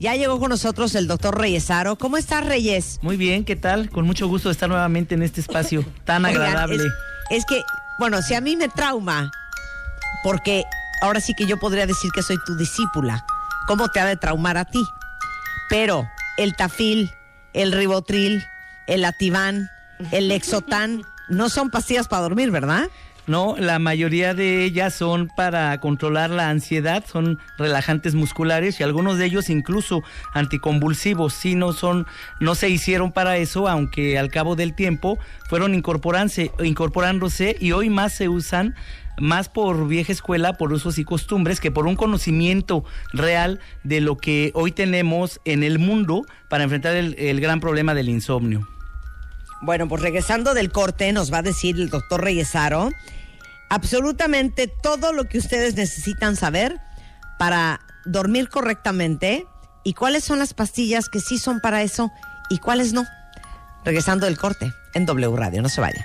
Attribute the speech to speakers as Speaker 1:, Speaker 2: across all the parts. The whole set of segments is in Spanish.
Speaker 1: Ya llegó con nosotros el doctor Reyesaro. ¿Cómo estás, Reyes?
Speaker 2: Muy bien, ¿qué tal? Con mucho gusto de estar nuevamente en este espacio tan agradable.
Speaker 1: es, que, bueno, si a mí me trauma, porque ahora sí que yo podría decir que soy tu discípula, ¿cómo te ha de traumar a ti? Pero el tafil, el ribotril, el ativán, el lexotán, no son pastillas para dormir, ¿verdad?
Speaker 2: No, la mayoría de ellas son para controlar la ansiedad, son relajantes musculares y algunos de ellos incluso anticonvulsivos. Sí, no son, no se hicieron para eso, aunque al cabo del tiempo fueron incorporándose, incorporándose y hoy más se usan más por vieja escuela, por usos y costumbres, que por un conocimiento real de lo que hoy tenemos en el mundo para enfrentar el, el gran problema del insomnio.
Speaker 1: Bueno, pues regresando del corte, nos va a decir el doctor Reyesaro absolutamente todo lo que ustedes necesitan saber para dormir correctamente y cuáles son las pastillas que sí son para eso y cuáles no. Regresando del corte en W Radio, no se vayan.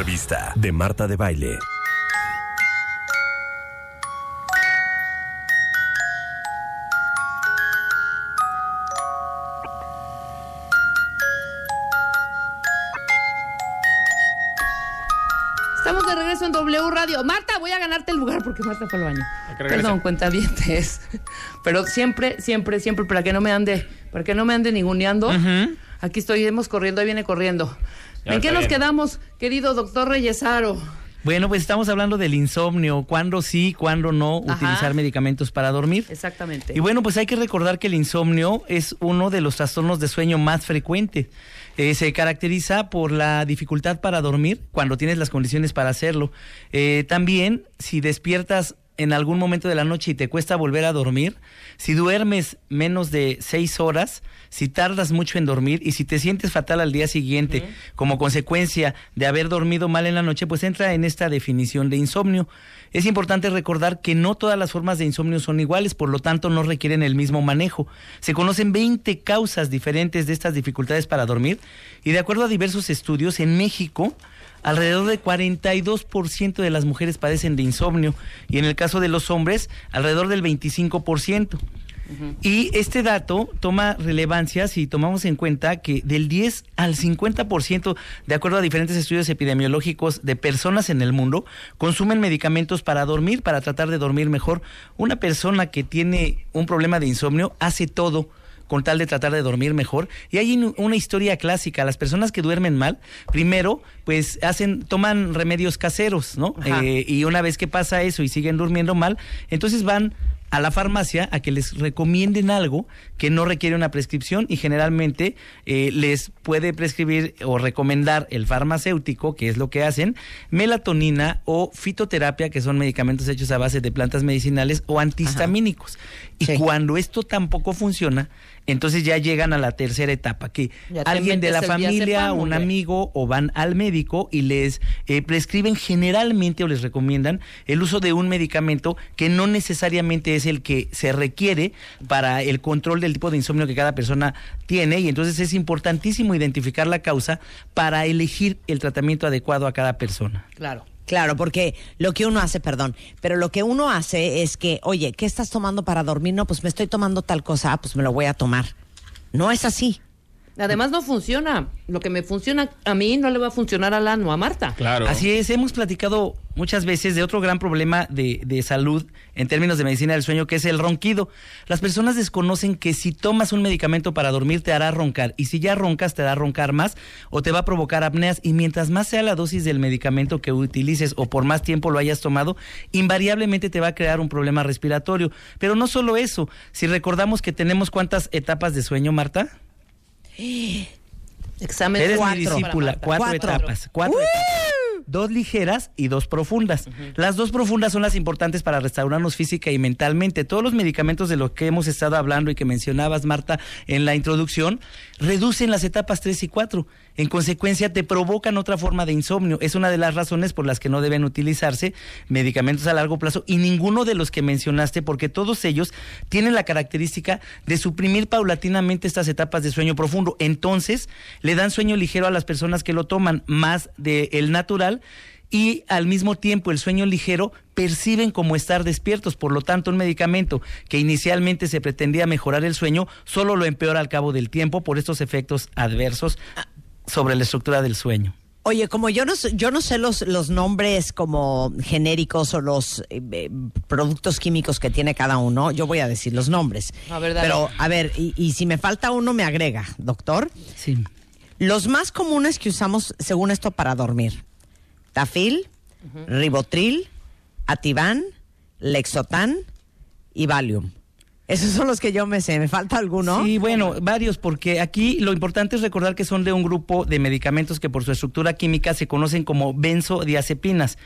Speaker 3: una revista de Marta de Baile.
Speaker 4: Estamos de regreso en W Radio. Marta, voy a ganarte el lugar porque Marta fue al baño. Perdón, cuenta bien Pero siempre, siempre, siempre, para que no me ande, para que no me ande ninguneando. Aquí estoy, hemos corriendo, ahí viene corriendo. ¿En qué nos quedamos, querido doctor Reyesaro?
Speaker 2: Bueno, pues estamos hablando del insomnio, cuándo sí, cuándo no utilizar medicamentos para dormir.
Speaker 4: Exactamente.
Speaker 2: Y bueno, pues hay que recordar que el insomnio es uno de los trastornos de sueño más frecuentes. Eh, se caracteriza por la dificultad para dormir cuando tienes las condiciones para hacerlo. Eh, también, si despiertas en algún momento de la noche y te cuesta volver a dormir, si duermes menos de seis horas, si tardas mucho en dormir y si te sientes fatal al día siguiente como consecuencia de haber dormido mal en la noche, pues entra en esta definición de insomnio. Es importante recordar que no todas las formas de insomnio son iguales, por lo tanto no requieren el mismo manejo. Se conocen 20 causas diferentes de estas dificultades para dormir y de acuerdo a diversos estudios, en México, alrededor de 42% de las mujeres padecen de insomnio y en el caso de los hombres, alrededor del 25%. Y este dato toma relevancia si tomamos en cuenta que del 10 al 50%, de acuerdo a diferentes estudios epidemiológicos de personas en el mundo, consumen medicamentos para dormir, para tratar de dormir mejor. Una persona que tiene un problema de insomnio hace todo con tal de tratar de dormir mejor. Y hay una historia clásica, las personas que duermen mal, primero, pues hacen, toman remedios caseros, ¿no? Eh, y una vez que pasa eso y siguen durmiendo mal, entonces van a la farmacia a que les recomienden algo que no requiere una prescripción y generalmente eh, les puede prescribir o recomendar el farmacéutico, que es lo que hacen, melatonina o fitoterapia, que son medicamentos hechos a base de plantas medicinales o antihistamínicos. Y cuando esto tampoco funciona, entonces ya llegan a la tercera etapa, que alguien de la familia, un amigo o van al médico y les prescriben generalmente o les recomiendan el uso de un medicamento que no necesariamente es el que se requiere para el control del tipo de insomnio que cada persona tiene y entonces es importantísimo identificar la causa para elegir el tratamiento adecuado a cada persona.
Speaker 1: Claro. Claro, porque lo que uno hace, perdón, pero lo que uno hace es que, oye, ¿qué estás tomando para dormir? No, pues me estoy tomando tal cosa, ah, pues me lo voy a tomar. No es así.
Speaker 4: Además no funciona. Lo que me funciona a mí no le va a funcionar a Lano, a Marta.
Speaker 2: Claro. Así es, hemos platicado muchas veces de otro gran problema de, de, salud en términos de medicina del sueño, que es el ronquido. Las personas desconocen que si tomas un medicamento para dormir te hará roncar y si ya roncas te hará roncar más o te va a provocar apneas y mientras más sea la dosis del medicamento que utilices o por más tiempo lo hayas tomado, invariablemente te va a crear un problema respiratorio. Pero no solo eso, si recordamos que tenemos cuántas etapas de sueño, Marta.
Speaker 4: Examen
Speaker 2: Eres mi discípula. Cuatro, etapas. Cuatro etapas. dos ligeras y dos profundas. Las dos profundas son las importantes para restaurarnos física y mentalmente. Todos los medicamentos de los que hemos estado hablando y que mencionabas, Marta, en la introducción, reducen las etapas 3 y 4. En consecuencia, te provocan otra forma de insomnio. Es una de las razones por las que no deben utilizarse medicamentos a largo plazo y ninguno de los que mencionaste, porque todos ellos tienen la característica de suprimir paulatinamente estas etapas de sueño profundo. Entonces, le dan sueño ligero a las personas que lo toman más del natural y al mismo tiempo el sueño ligero perciben como estar despiertos. Por lo tanto, un medicamento que inicialmente se pretendía mejorar el sueño solo lo empeora al cabo del tiempo por estos efectos adversos sobre la estructura del sueño.
Speaker 1: Oye, como yo no, sé- yo no sé los, los nombres como genéricos o los eh, eh, productos químicos que tiene cada uno, yo voy a decir los nombres.
Speaker 4: A ver, dale.
Speaker 1: Pero, a ver, y, y si me falta uno, me agrega, doctor.
Speaker 2: Sí.
Speaker 1: Los más comunes que usamos, según esto, para dormir. Tafil, Ribotril, Ativan, Lexotan y Valium. Esos son los que yo me sé. ¿Me falta alguno?
Speaker 2: Sí, bueno, varios, porque aquí lo importante es recordar que son de un grupo de medicamentos que por su estructura química se conocen como benzodiazepinas.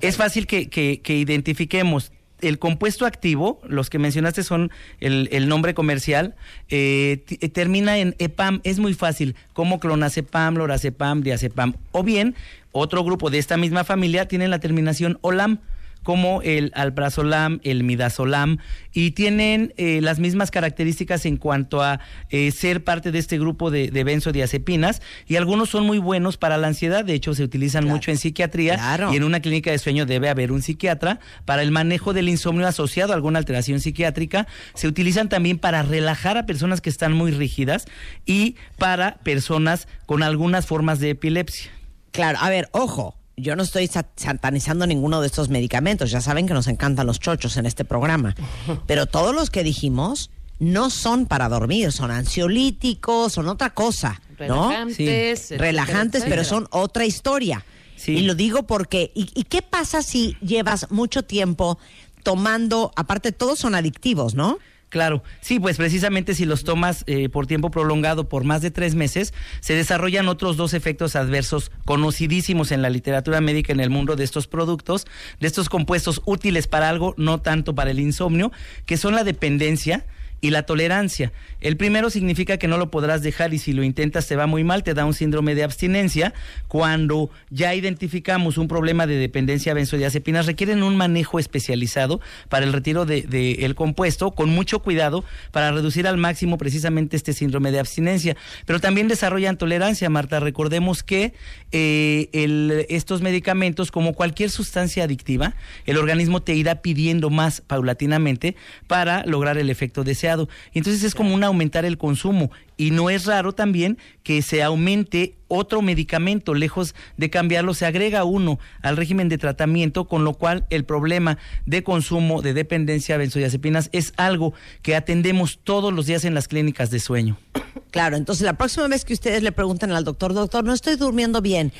Speaker 2: Es fácil que, que- que identifiquemos. El compuesto activo, los que mencionaste son el, el nombre comercial, eh, eh, termina en EPAM, es muy fácil, como clonazepam, lorazepam, diazepam. O bien, otro grupo de esta misma familia tiene la terminación OLAM, como el alprazolam, el midazolam, y tienen eh, las mismas características en cuanto a eh, ser parte de este grupo de, de benzodiazepinas, y algunos son muy buenos para la ansiedad, de hecho se utilizan
Speaker 1: Claro.
Speaker 2: mucho en psiquiatría,
Speaker 1: Claro.
Speaker 2: y en una clínica de sueño debe haber un psiquiatra, para el manejo del insomnio asociado a alguna alteración psiquiátrica, se utilizan también para relajar a personas que están muy rígidas y para personas con algunas formas de epilepsia.
Speaker 1: Claro, a ver, ojo, yo no estoy sa- satanizando ninguno de estos medicamentos, ya saben que nos encantan los chochos en este programa, pero todos los que dijimos no son para dormir, son ansiolíticos, son otra cosa, ¿no?
Speaker 4: Relajantes.
Speaker 2: Sí.
Speaker 4: etcétera,
Speaker 1: Relajantes, pero son otra historia.
Speaker 2: Sí.
Speaker 1: Y lo digo porque, ¿y, y qué pasa si llevas mucho tiempo tomando, aparte todos son adictivos, ¿no?
Speaker 2: Claro, sí, pues precisamente si los tomas eh, por tiempo prolongado, por más de tres meses, se desarrollan otros dos efectos adversos conocidísimos en la literatura médica en el mundo de estos productos, de estos compuestos útiles para algo, no tanto para el insomnio, que son la dependencia y la tolerancia. El primero significa que no lo podrás dejar y si lo intentas te va muy mal, te da un síndrome de abstinencia. Cuando ya identificamos un problema de dependencia a benzodiazepinas, requieren un manejo especializado para el retiro del de, compuesto, con mucho cuidado para reducir al máximo precisamente este síndrome de abstinencia. Pero también desarrollan tolerancia, Marta. Recordemos que eh, estos medicamentos, como cualquier sustancia adictiva, el organismo te irá pidiendo más paulatinamente para lograr el efecto deseado. Y entonces es como un aumentar el consumo. Y no es raro también que se aumente otro medicamento, lejos de cambiarlo, se agrega uno al régimen de tratamiento, con lo cual el problema de consumo de dependencia a benzodiazepinas es algo que atendemos todos los días en las clínicas de sueño.
Speaker 1: Claro, entonces la próxima vez que ustedes le pregunten al doctor, doctor, no estoy durmiendo bien,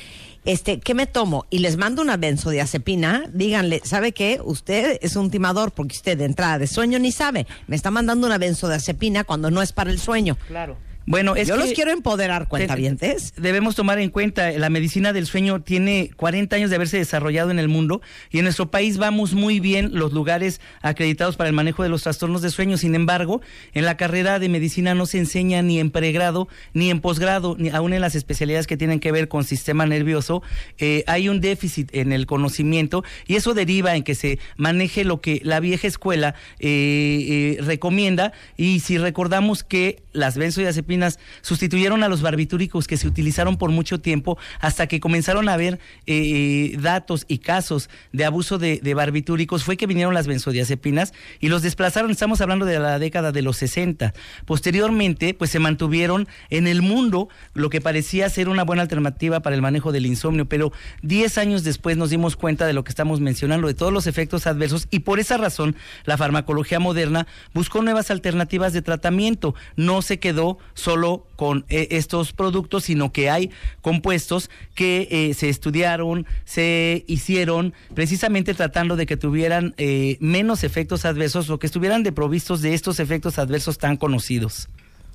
Speaker 1: este, ¿qué me tomo? Y les mando una benzodiazepina, díganle, ¿sabe qué? Usted es un timador porque usted de entrada de sueño ni sabe. Me está mandando una benzodiazepina cuando no es para el sueño.
Speaker 4: Claro.
Speaker 2: Bueno, es
Speaker 1: Yo
Speaker 2: que
Speaker 1: los quiero empoderar, cuentavientes.
Speaker 2: Debemos tomar en cuenta, la medicina del sueño tiene 40 años de haberse desarrollado en el mundo y en nuestro país vamos muy bien los lugares acreditados para el manejo de los trastornos de sueño. Sin embargo, en la carrera de medicina no se enseña ni en pregrado ni en posgrado, ni aún en las especialidades que tienen que ver con sistema nervioso. eh, hay un déficit en el conocimiento y eso deriva en que se maneje lo que la vieja escuela eh, eh, recomienda y si recordamos que las benzodiazepinas sustituyeron a los barbitúricos que se utilizaron por mucho tiempo hasta que comenzaron a haber eh, datos y casos de abuso de, de barbitúricos fue que vinieron las benzodiazepinas y los desplazaron, estamos hablando de la década de los 60. Posteriormente, pues se mantuvieron en el mundo lo que parecía ser una buena alternativa para el manejo del insomnio, pero 10 años después nos dimos cuenta de lo que estamos mencionando, de todos los efectos adversos y por esa razón la farmacología moderna buscó nuevas alternativas de tratamiento. No se quedó solo con eh, estos productos, sino que hay compuestos que eh, se estudiaron, se hicieron precisamente tratando de que tuvieran eh, menos efectos adversos o que estuvieran deprovistos de estos efectos adversos tan conocidos.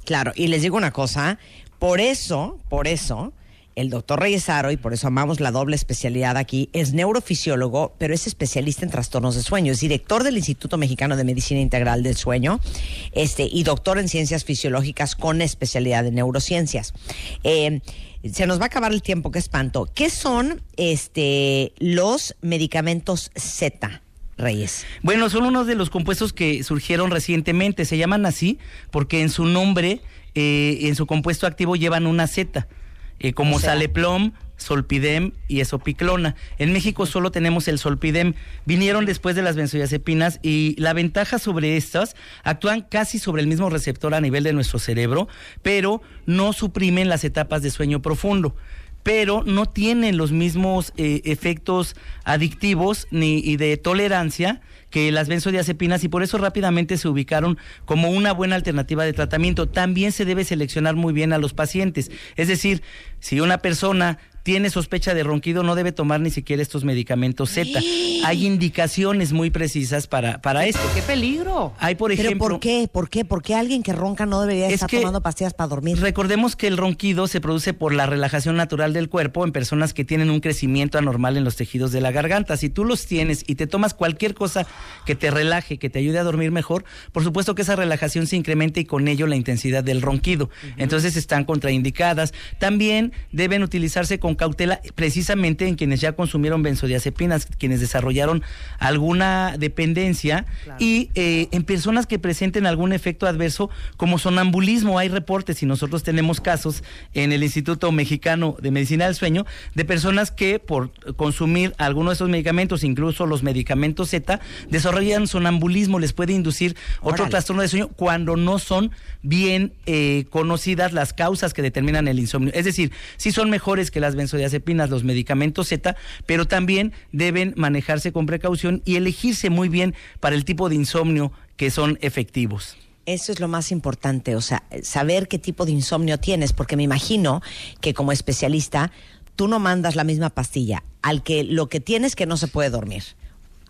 Speaker 1: Claro, y les digo una cosa, por eso, por eso, el doctor Reyes Aro, y por eso amamos la doble especialidad aquí, es neurofisiólogo, pero es especialista en trastornos de sueño. Es director del Instituto Mexicano de Medicina Integral del Sueño este, y doctor en ciencias fisiológicas con especialidad en neurociencias. Eh, se nos va a acabar el tiempo, qué espanto. ¿Qué son este, los medicamentos Z? Reyes.
Speaker 2: Bueno, son unos de los compuestos que surgieron recientemente. Se llaman así porque en su nombre, eh, en su compuesto activo, llevan una Z. Eh, como Saleplom, Solpidem y Esopiclona. En México solo tenemos el Solpidem. Vinieron después de las benzodiazepinas y la ventaja sobre estas actúan casi sobre el mismo receptor a nivel de nuestro cerebro, pero no suprimen las etapas de sueño profundo pero no tienen los mismos eh, efectos adictivos ni y de tolerancia que las benzodiazepinas y por eso rápidamente se ubicaron como una buena alternativa de tratamiento. También se debe seleccionar muy bien a los pacientes. Es decir, si una persona tiene sospecha de ronquido no debe tomar ni siquiera estos medicamentos Z. Hay indicaciones muy precisas para, para esto.
Speaker 4: ¡Qué peligro!
Speaker 2: Hay, por ejemplo...
Speaker 1: ¿Pero por qué? ¿Por qué? ¿Por qué alguien que ronca no debería estar tomando pastillas para dormir?
Speaker 2: Recordemos que el ronquido se produce por la relajación natural del cuerpo en personas que tienen un crecimiento anormal en los tejidos de la garganta. Si tú los tienes y te tomas cualquier cosa que te relaje, que te ayude a dormir mejor, por supuesto que esa relajación se incrementa y con ello la intensidad del ronquido. Entonces están contraindicadas. También deben utilizarse con cautela precisamente en quienes ya consumieron benzodiazepinas, quienes desarrollaron alguna dependencia y eh, en personas que presenten algún efecto adverso como sonambulismo. Hay reportes y nosotros tenemos casos en el Instituto Mexicano de Medicina del Sueño de personas que por consumir alguno de esos medicamentos, incluso los medicamentos Z, desarrollan sonambulismo, les puede inducir otro trastorno de sueño cuando no son bien eh, conocidas las causas que determinan el insomnio. Es decir, sí son mejores que las benzodiazepinas, los medicamentos Z, pero también deben manejarse con precaución y elegirse muy bien para el tipo de insomnio que son efectivos.
Speaker 1: Eso es lo más importante, o sea, saber qué tipo de insomnio tienes, porque me imagino que como especialista tú no mandas la misma pastilla al que lo que tienes que no se puede dormir,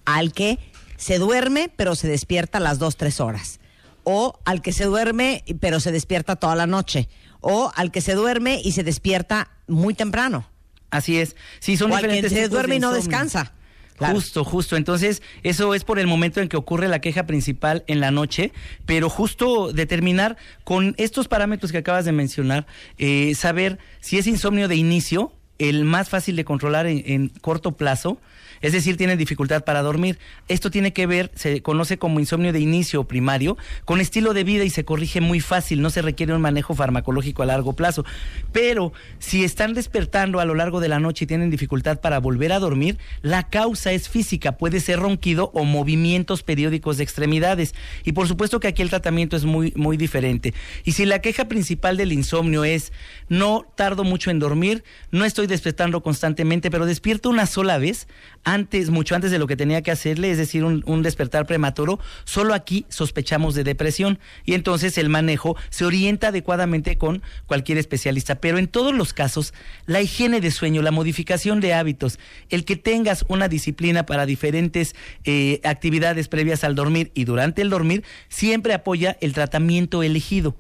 Speaker 1: al que se duerme pero se despierta a las dos, tres horas, o al que se duerme pero se despierta toda la noche, o al que se duerme y se despierta muy temprano.
Speaker 2: Así es. Sí, son
Speaker 1: o
Speaker 2: diferentes
Speaker 1: se duerme y no descansa. Claro.
Speaker 2: Justo, justo. Entonces, eso es por el momento en que ocurre la queja principal en la noche, pero justo determinar con estos parámetros que acabas de mencionar, eh, saber si es insomnio de inicio, el más fácil de controlar en, en corto plazo, es decir, tienen dificultad para dormir. Esto tiene que ver, se conoce como insomnio de inicio primario, con estilo de vida y se corrige muy fácil, no se requiere un manejo farmacológico a largo plazo. Pero si están despertando a lo largo de la noche y tienen dificultad para volver a dormir, la causa es física, puede ser ronquido o movimientos periódicos de extremidades. Y por supuesto que aquí el tratamiento es muy, muy diferente. Y si la queja principal del insomnio es no tardo mucho en dormir, no estoy despertando constantemente, pero despierto una sola vez, antes, mucho antes de lo que tenía que hacerle, es decir, un, un, despertar prematuro, solo aquí sospechamos de depresión y entonces el manejo se orienta adecuadamente con cualquier especialista. Pero en todos los casos, la higiene de sueño, la modificación de hábitos, el que tengas una disciplina para diferentes eh, actividades previas al dormir y durante el dormir, siempre apoya el tratamiento elegido.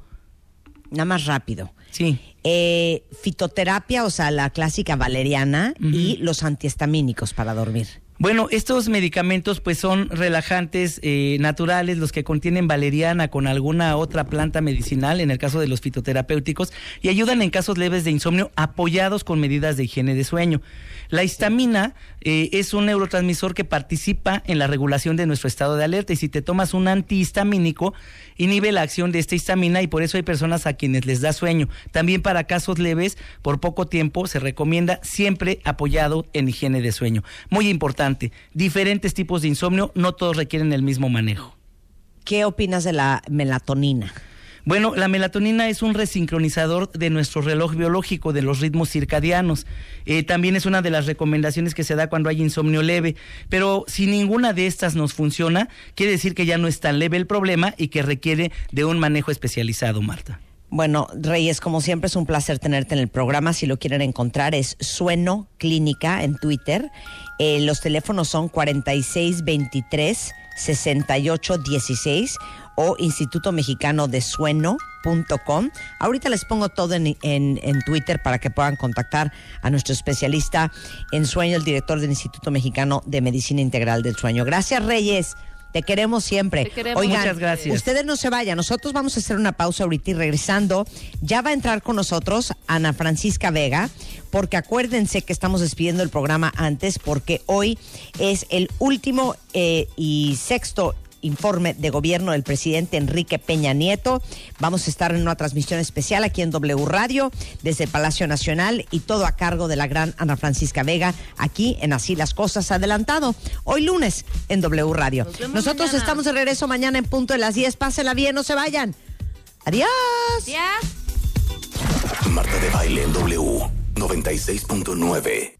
Speaker 1: Nada más rápido.
Speaker 2: Sí.
Speaker 1: Eh, fitoterapia, o sea, la clásica valeriana uh -huh. y los antihistamínicos para dormir.
Speaker 2: Bueno, estos medicamentos pues son relajantes eh, naturales, los que contienen valeriana con alguna otra planta medicinal, en el caso de los fitoterapéuticos, y ayudan en casos leves de insomnio apoyados con medidas de higiene de sueño. La histamina eh, es un neurotransmisor que participa en la regulación de nuestro estado de alerta y si te tomas un antihistamínico, inhibe la acción de esta histamina y por eso hay personas a quienes les da sueño. También para casos leves, por poco tiempo, se recomienda siempre apoyado en higiene de sueño. Muy importante, diferentes tipos de insomnio, no todos requieren el mismo manejo.
Speaker 1: ¿Qué opinas de la melatonina?
Speaker 2: Bueno, la melatonina es un resincronizador de nuestro reloj biológico, de los ritmos circadianos. Eh, también es una de las recomendaciones que se da cuando hay insomnio leve. Pero si ninguna de estas nos funciona, quiere decir que ya no es tan leve el problema y que requiere de un manejo especializado, Marta.
Speaker 1: Bueno, Reyes, como siempre es un placer tenerte en el programa. Si lo quieren encontrar es Sueno Clínica en Twitter. Eh, los teléfonos son 4623 6816 o Instituto Mexicano de Sueño.com. Ahorita les pongo todo en, en, en, Twitter para que puedan contactar a nuestro especialista en sueño, el director del Instituto Mexicano de Medicina Integral del Sueño. Gracias, Reyes. Te queremos siempre.
Speaker 4: Te queremos.
Speaker 1: Oigan,
Speaker 2: Muchas gracias.
Speaker 1: ustedes no se vayan. Nosotros vamos a hacer una pausa ahorita y regresando, ya va a entrar con nosotros Ana Francisca Vega, porque acuérdense que estamos despidiendo el programa antes, porque hoy es el último eh, y sexto informe de gobierno del presidente Enrique Peña Nieto. Vamos a estar en una transmisión especial aquí en W Radio desde el Palacio Nacional y todo a cargo de la gran Ana Francisca Vega aquí en Así las Cosas adelantado. Hoy lunes en W Radio.
Speaker 4: Nos
Speaker 1: Nosotros
Speaker 4: mañana.
Speaker 1: estamos de regreso mañana en punto de las 10. Pásenla bien, no se vayan. Adiós.
Speaker 4: Ya.
Speaker 3: Marta de Baile en W 96.9.